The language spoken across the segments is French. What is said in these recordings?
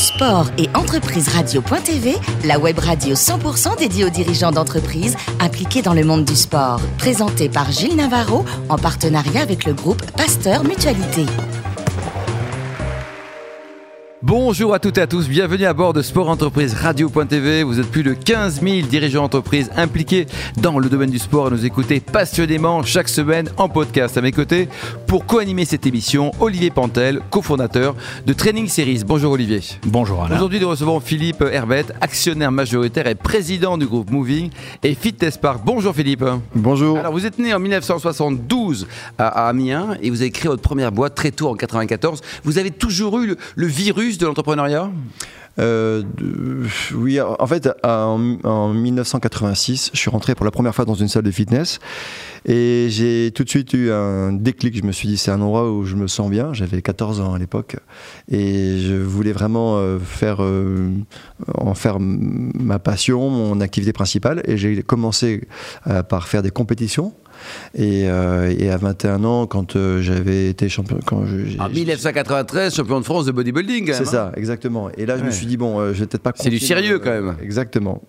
Sport et entreprise radio.tv, la web radio 100% dédiée aux dirigeants d'entreprises impliqués dans le monde du sport. Présentée par Gilles Navarro en partenariat avec le groupe Pasteur Mutualité. Bonjour à toutes et à tous, bienvenue à bord de Sport Entreprise Radio.tv. Vous êtes plus de 15 000 dirigeants d'entreprise impliqués dans le domaine du sport et nous écoutez passionnément chaque semaine en podcast. À mes côtés, pour co-animer cette émission, Olivier Pantel, cofondateur de Training Series. Bonjour Olivier. Bonjour Alain. Aujourd'hui, nous recevons Philippe Herbette, actionnaire majoritaire et président du groupe Moving et Fitness Park. Bonjour Philippe. Bonjour. Alors vous êtes né en 1972 à, Amiens et vous avez créé votre première boîte très tôt en 94. Vous avez toujours eu le virus de l'entrepreneuriat? Euh, oui, en fait, en, 1986, je suis rentré pour la première fois dans une salle de fitness et j'ai tout de suite eu un déclic. Je me suis dit, c'est un endroit où je me sens bien. J'avais 14 ans à l'époque et je voulais vraiment euh, faire, euh, en faire ma passion, mon activité principale. Et j'ai commencé par faire des compétitions. Euh, et, à 21 ans, quand euh, j'avais été champion. Quand en 1993, champion de France de bodybuilding. C'est ça, hein. exactement. Et là, je me suis dit, bon, euh, je vais peut-être pas. C'est du sérieux quand même. exactement.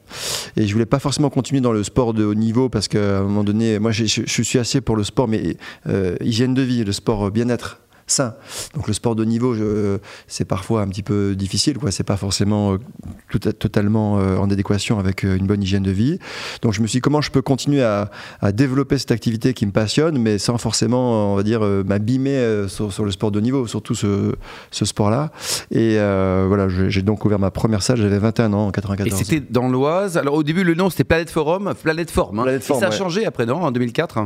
Et je voulais pas forcément continuer dans le sport de haut niveau parce qu'à un moment donné, moi, je, je suis assez pour le sport, mais hygiène de vie, le sport bien-être sain. Donc le sport de niveau, c'est parfois un petit peu difficile, quoi. C'est pas forcément euh, tout, totalement euh, en adéquation avec euh, une bonne hygiène de vie. Donc je me suis dit comment je peux continuer à, développer cette activité qui me passionne, mais sans forcément, on va dire, m'abîmer sur, le sport de niveau, surtout ce, sport-là. Et voilà, j'ai donc ouvert ma première salle. J'avais 21 ans en 94. Et c'était dans l'Oise. Alors au début, le nom c'était Planète Forum, Planète Forme. Hein. et ça a changé après, non, en 2004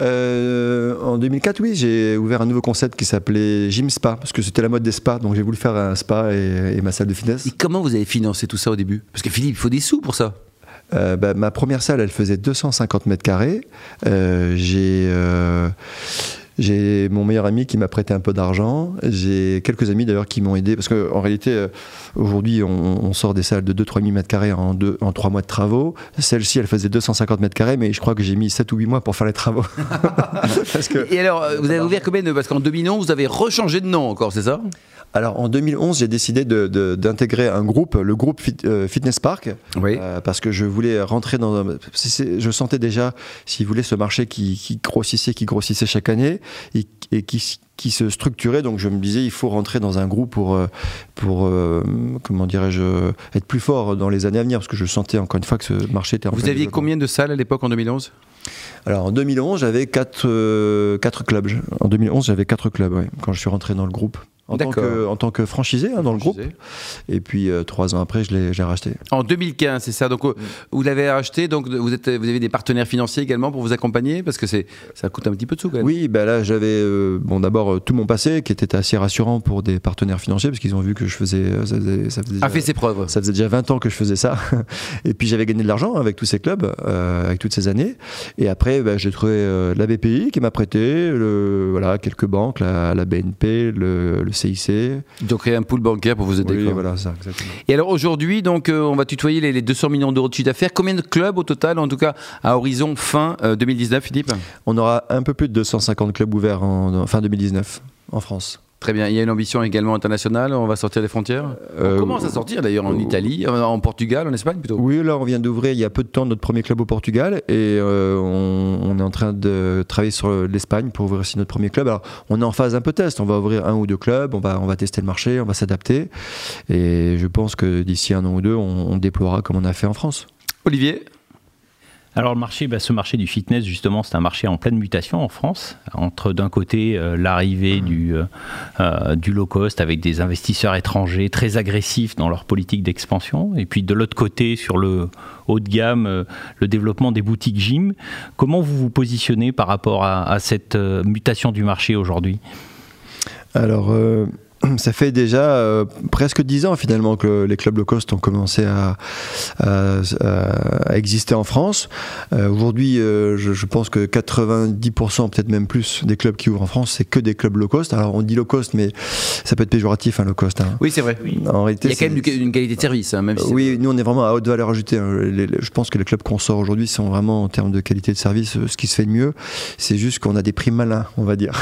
euh, en 2004, oui, j'ai ouvert un nouveau concept qui s'appelait Gym Spa, parce que c'était la mode des spas, donc j'ai voulu faire un spa et, ma salle de fitness. Et comment vous avez financé tout ça au début? Parce que Philippe, il faut des sous pour ça. Euh, bah, ma première salle, elle faisait 250 mètres carrés. Euh, j'ai j'ai mon meilleur ami qui m'a prêté un peu d'argent. J'ai quelques amis d'ailleurs qui m'ont aidé parce qu'en réalité, euh, aujourd'hui, on, sort des salles de 2-3 000 mètres carrés en, deux, en 3 mois de travaux. Celle-ci, elle faisait 250 mètres carrés, mais je crois que j'ai mis 7 ou 8 mois pour faire les travaux. Et alors, euh, vous avez ouvert combien de. Parce qu'en 2011, vous avez rechangé de nom encore, c'est ça? Alors en 2011, j'ai décidé d'intégrer un groupe, le groupe euh, Fitness Park, euh, parce que je voulais rentrer dans. Un, je sentais déjà, si vous voulez, ce marché qui, grossissait, qui grossissait chaque année et, qui, se structurait. Donc je me disais, il faut rentrer dans un groupe pour, euh, pour comment dirais-je, être plus fort dans les années à venir, parce que je sentais encore une fois que ce marché était en Vous aviez combien de salles à l'époque en 2011 alors en 2011, j'avais 4 quatre, clubs. En 2011, j'avais 4 clubs quand je suis rentré dans le groupe en tant, que, en tant que franchisé hein, dans le groupe. Et puis euh, trois ans après, je l'ai racheté. En 2015, c'est ça. Donc euh, vous l'avez racheté. Donc vous, êtes, vous avez des partenaires financiers également pour vous accompagner? Parce que ça coûte un petit peu de sous quand même. Oui, ben là j'avais euh, bon d'abord tout mon passé qui était assez rassurant pour des partenaires financiers parce qu'ils ont vu que je faisais ça faisait, ça faisait déjà, a fait ses preuves. Ça faisait déjà 20 ans que je faisais ça. et puis j'avais gagné de l'argent avec tous ces clubs, avec toutes ces années. Et après, ben, j'ai trouvé la BPI qui m'a prêté, le, voilà quelques banques, la, la BNP, le, le CIC. Donc créer un pool bancaire pour vous aider. Oui, voilà, ça, exactement. Et alors aujourd'hui, donc euh, on va tutoyer les, 200 millions d'euros de chiffre d'affaires. Combien de clubs au total, en tout cas à horizon fin 2019, euh, Philippe? On aura un peu plus de 250 clubs ouverts en fin 2019 en France. Très bien. Il y a une ambition également internationale. On va sortir des frontières. on commence à sortir d'ailleurs en Italie, en Portugal, en Espagne plutôt. Oui, là on vient d'ouvrir il y a peu de temps notre premier club au Portugal et euh, on, est en train de travailler sur l'Espagne pour ouvrir aussi notre premier club. Alors on est en phase un peu test. On va ouvrir un ou deux clubs. On va on va tester le marché, on va s'adapter et je pense que d'ici un an ou deux, on, on déploiera comme on a fait en France. Olivier, alors le marché, bah, ce marché du fitness, justement, c'est un marché en pleine mutation en France, entre d'un côté euh, l'arrivée mmh. du, euh, euh, du low cost avec des investisseurs étrangers très agressifs dans leur politique d'expansion, et puis de l'autre côté, sur le haut de gamme, le développement des boutiques gym. Comment vous vous positionnez par rapport à, à cette mutation du marché aujourd'hui? Alors, ça fait déjà euh, presque dix ans finalement que les clubs low cost ont commencé à, exister en France. Euh, aujourd'hui, euh, je, pense que 90%, peut-être même plus, des clubs qui ouvrent en France, c'est que des clubs low cost. Alors on dit low cost, mais ça peut être péjoratif, hein, low cost. Hein. Oui, c'est vrai. En réalité, Il y a quand même une, qualité de service, hein, même si Oui, nous on est vraiment à haute valeur ajoutée. je pense que les clubs qu'on sort aujourd'hui sont vraiment en termes de qualité de service ce qui se fait de mieux. C'est juste qu'on a des prix malins, on va dire.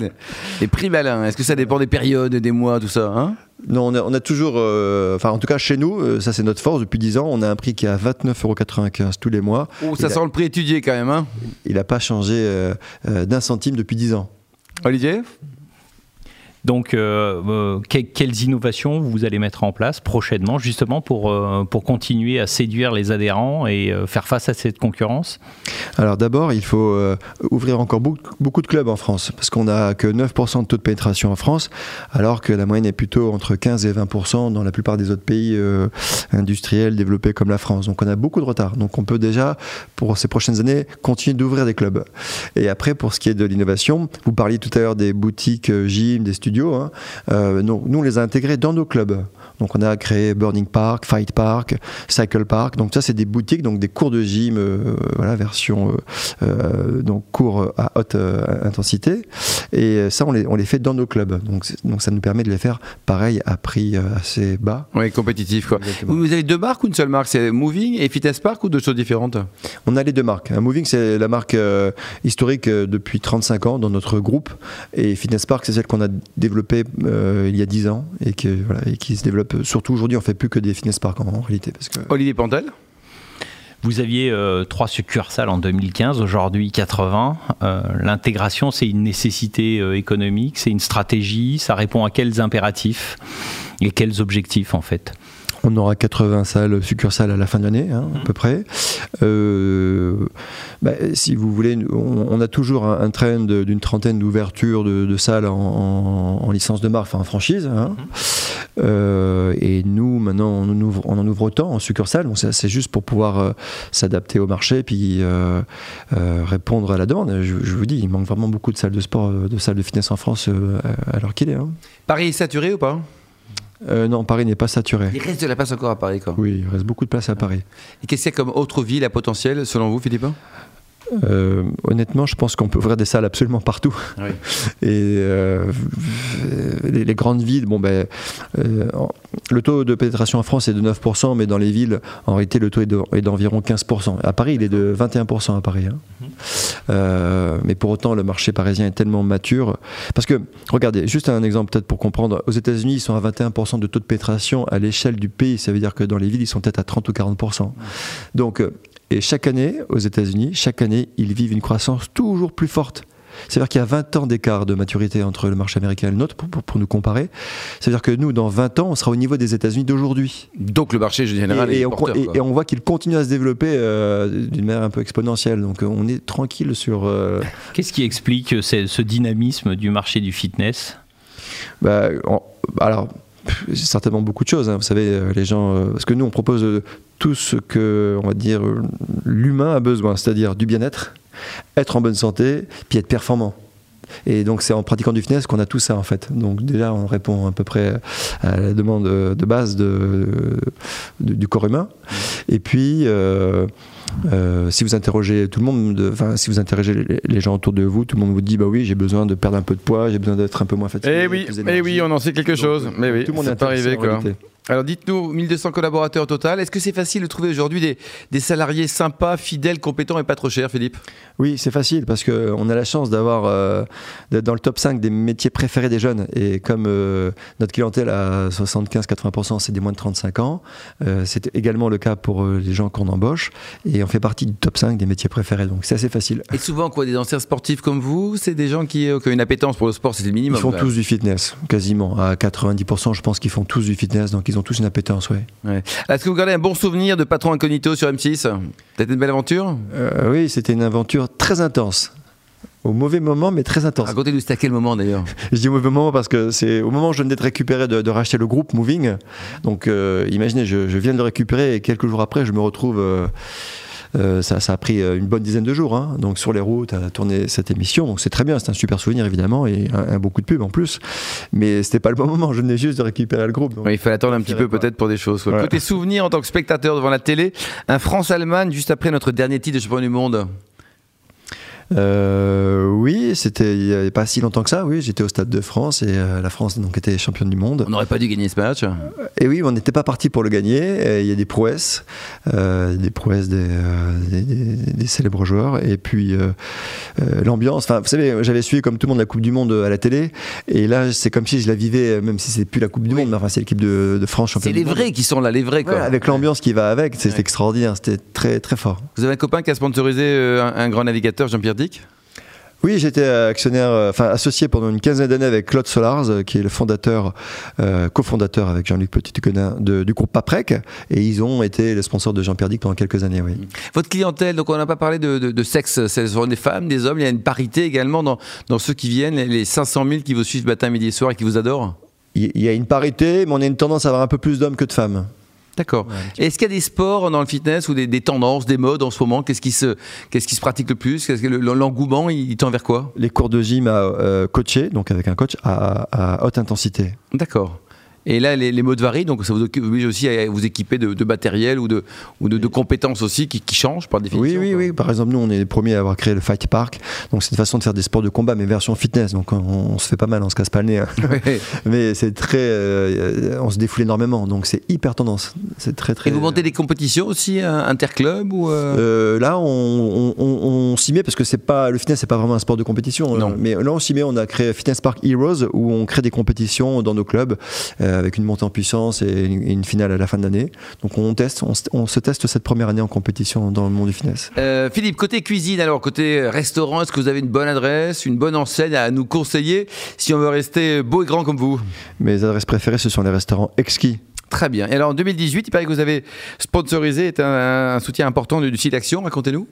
les prix malins, est-ce que ça dépend des périodes des mois, tout ça hein? Non, on a, on a toujours, euh, enfin en tout cas chez nous, euh, ça c'est notre force depuis 10 ans, on a un prix qui est à 29,95€ tous les mois. Oh, ça Il a- sent le prix étudié quand même, hein? Il n'a pas changé euh, d'un centime depuis 10 ans. Olivier? Donc, euh, euh, que- quelles innovations vous allez mettre en place prochainement, justement, pour, euh, pour continuer à séduire les adhérents et faire face à cette concurrence? Alors d'abord, il faut ouvrir encore beaucoup, de clubs en France, parce qu'on n'a que 9% de taux de pénétration en France, alors que la moyenne est plutôt entre 15 et 20% dans la plupart des autres pays industriels développés comme la France. Donc on a beaucoup de retard. Donc on peut déjà, pour ces prochaines années, continuer d'ouvrir des clubs. Et après, pour ce qui est de l'innovation, vous parliez tout à l'heure des boutiques gym, des studios. Hein. Euh, nous, nous, on les a intégrés dans nos clubs. Donc on a créé Burning Park, Fight Park, Cycle Park. Donc ça, c'est des boutiques, donc des cours de gym, euh, voilà, version euh, euh, donc cours à haute intensité. Et ça, on les, on les fait dans nos clubs. Donc, donc ça nous permet de les faire pareil à prix assez bas. Oui, compétitif quoi. Exactement. Vous avez deux marques ou une seule marque? C'est Moving et Fitness Park ou deux choses différentes? On a les deux marques. Un Moving, c'est la marque historique depuis 35 ans dans notre groupe. Et Fitness Park, c'est celle qu'on a développée il y a 10 ans et, que, voilà, et qui se développe. Surtout aujourd'hui, on fait plus que des Fitness Park en, en réalité. Parce que Olivier Pantel Vous aviez euh, trois succursales en 2015, aujourd'hui 80. Euh, L'intégration, c'est une nécessité euh, économique, c'est une stratégie, ça répond à quels impératifs et quels objectifs en fait? On aura 80 salles, succursales à la fin de l'année, hein, à peu près. Euh, bah, si vous voulez, on, on a toujours un, un trend de- d'une trentaine d'ouvertures de, de salles en, en- en licence de marque, enfin en franchise. hein. Euh, et nous, maintenant, on en ouvre, on en ouvre autant en succursales. Bon, c'est juste pour pouvoir euh, s'adapter au marché puis euh, euh, répondre à la demande. Je, je vous dis, il manque vraiment beaucoup de salles de sport, de salles de fitness en France à, à l'heure qu'il est. hein. Paris est saturé ou pas? Euh, non, Paris n'est pas saturé. Il reste de la place encore à Paris quoi. Oui, il reste beaucoup de place à Paris. Et qu'est-ce qu'il y a comme autre ville à potentiel selon vous Philippe Euh, honnêtement, je pense qu'on peut ouvrir des salles absolument partout. Oui. Et euh, les, les grandes villes, bon ben, euh, le taux de pénétration en France est de 9%, mais dans les villes, en réalité, le taux est de- d'environ 15%. À Paris, il est de 21% à Paris. hein. Euh, mais pour autant, le marché parisien est tellement mature. Parce que, regardez, juste un exemple peut-être pour comprendre. Aux États-Unis, ils sont à 21% de taux de pénétration à l'échelle du pays. Ça veut dire que dans les villes, ils sont peut-être à 30 ou 40%. Donc, euh, et chaque année, aux États-Unis, chaque année, ils vivent une croissance toujours plus forte. C'est-à-dire qu'il y a 20 ans d'écart de maturité entre le marché américain et le nôtre, pour, pour- pour nous comparer. C'est-à-dire que nous, dans 20 ans, on sera au niveau des États-Unis d'aujourd'hui. Donc le marché général Et, est et on, porteur, et- quoi. et on voit qu'il continue à se développer euh, d'une manière un peu exponentielle. Donc euh, on est tranquille sur. euh, Qu'est-ce qui explique ce, ce dynamisme du marché du fitness? Bah, alors, certainement beaucoup de choses. hein. Vous savez, euh, les gens. euh, parce que nous, on propose euh, tout ce que, on va dire, l'humain a besoin, c'est-à-dire du bien-être, être en bonne santé, puis être performant. Et donc, c'est en pratiquant du fitness qu'on a tout ça, en fait. Donc, déjà, on répond à peu près à la demande de base du corps humain. Et puis. Euh, si vous interrogez tout le monde, enfin si vous interrogez les, les gens autour de vous, tout le monde vous dit bah oui j'ai besoin de perdre un peu de poids, j'ai besoin d'être un peu moins fatigué. Eh oui, plus eh oui, on en sait quelque Donc, chose. euh, Mais oui, tout le monde est pas arrivé quoi. Alors dites-nous, 1200 collaborateurs au total. Est-ce que c'est facile de trouver aujourd'hui des, des salariés sympas, fidèles, compétents et pas trop chers, Philippe? Oui, c'est facile parce qu'on a la chance d'avoir euh, d'être dans le top 5 des métiers préférés des jeunes. Et comme euh, notre clientèle à 75-80%, c'est des moins de 35 ans, euh, c'est également le cas pour euh, les gens qu'on embauche. Et on fait partie du top 5 des métiers préférés. Donc c'est assez facile. Et souvent, quoi, des anciens sportifs comme vous, c'est des gens qui, euh, qui ont une appétence pour le sport, c'est le Ils minimum. font quand tous du fitness, quasiment. À 90%, je pense qu'ils font tous du fitness. Donc ils ont tous une appétence, ouais. Est-ce que vous gardez un bon souvenir de Patron Incognito sur M6 Peut-être une belle aventure? Euh, oui, c'était une aventure très intense. Au mauvais moment, mais très intense. Racontez-nous, c'était à quel moment d'ailleurs? Je dis au mauvais moment parce que c'est au moment où je venais de récupérer, de, de racheter le groupe Moving. Donc euh, imaginez, je, je viens de le récupérer et quelques jours après, je me retrouve. euh, euh, ça, ça a pris euh, une bonne dizaine de jours, hein, donc sur les routes, à tourner cette émission. Donc c'est très bien, c'est un super souvenir évidemment et un, un beau coup de pub en plus. Mais c'était pas le bon moment, je venais juste de récupérer le groupe. Il fallait attendre un petit peu peut-être pour des choses. quoi. Ouais. Côté souvenir en tant que spectateur devant la télé, un France-Allemagne juste après notre dernier titre de champion du monde. Euh, oui, c'était il n'y avait pas si longtemps que ça. Oui, j'étais au Stade de France et euh, la France donc était championne du monde. On n'aurait pas dû gagner ce match. Et oui, on n'était pas parti pour le gagner. Il y a des prouesses, euh, des prouesses des, des, des- des célèbres joueurs. Et puis l'ambiance. Enfin, vous savez, j'avais suivi comme tout le monde la Coupe du Monde à la télé. Et là, c'est comme si je la vivais, même si c'est plus la Coupe du Monde, mais enfin c'est l'équipe de, de France C'est championne. les du monde. vrais qui sont là, les vrais quoi. Ouais, avec l'ambiance qui va avec, c'est Ouais. extraordinaire. C'était très très fort. Vous avez un copain qui a sponsorisé un, un grand navigateur, Jean-Pierre Oui, j'étais actionnaire, euh, enfin associé pendant une quinzaine d'années avec Claude Solars, euh, qui est le fondateur, euh, cofondateur avec Jean-Luc Petit-Guenin de- du groupe Paprec, et ils ont été les sponsors de Jean-Pierre Dick pendant quelques années, oui. Votre clientèle, donc on n'a pas parlé de, de- de sexe, ce sont des femmes, des hommes, il y a une parité également dans, dans ceux qui viennent, les 500 000 qui vous suivent matin, midi et soir et qui vous adorent? Il y a une parité, mais on a une tendance à avoir un peu plus d'hommes que de femmes. D'accord. Est-ce qu'il y a des sports dans le fitness ou des, des tendances, des modes en ce moment? Qu'est-ce qui se, qu'est-ce qui se pratique le plus? Le- l'engouement, il, il tend vers quoi? Les cours de gym à euh, coacher, donc avec un coach à, à haute intensité. D'accord. Et là, les, les modes varient, donc ça vous oblige aussi à vous équiper de, de matériel ou de, ou de, de compétences aussi qui, qui changent par définition. Oui, oui, oui. Par exemple, nous, on est les premiers à avoir créé le Fight Park. Donc, c'est une façon de faire des sports de combat, mais version fitness. Donc, on, on se fait pas mal, on se casse pas le nez. hein. Mais c'est très. euh, on se défoule énormément. Donc, c'est hyper tendance. C'est très, très. Et vous montez des compétitions aussi, euh, interclub ou euh, Euh, là, on, on- on- on s'y met parce que c'est pas le fitness, c'est pas vraiment un sport de compétition. Non. euh, Mais là, on s'y met. On a créé Fitness Park Heroes où on crée des compétitions dans nos clubs euh, avec une montée en puissance et une, finale à la fin de l'année. Donc, on teste, on, se- on se teste cette première année en compétition dans le monde du fitness. Euh, Philippe, côté cuisine, alors côté restaurant, est-ce que vous avez une bonne adresse, une bonne enseigne à nous conseiller si on veut rester beau et grand comme vous? Mes adresses préférées, ce sont les restaurants exquis. Très bien. Et alors en 2018, il paraît que vous avez sponsorisé, est un, un soutien important du, du site Action, racontez-nous.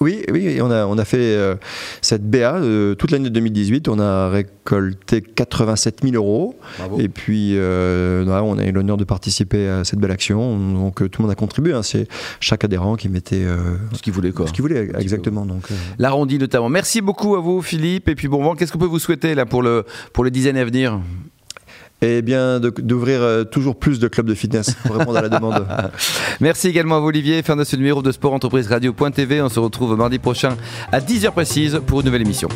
Oui, oui, on a, on a fait euh, cette BA euh, toute l'année 2018. On a récolté 87 000 euros. Bravo. Et puis, euh, on a eu l'honneur de participer à cette belle action. Donc, tout le monde a contribué. hein. C'est chaque adhérent qui mettait Ce qu'il voulait quoi. ce qu'il voulait, exactement. Donc, L'arrondi notamment. Merci beaucoup à vous Philippe. Et puis bon vent, qu'est-ce qu'on peut vous souhaiter là pour, le, pour les dizaines à venir? Et bien, de- d'ouvrir euh, toujours plus de clubs de fitness pour répondre à la demande. Merci également à vous Olivier. Fin de ce numéro de Sport Entreprise Radio.tv. On se retrouve mardi prochain à 10h précise pour une nouvelle émission.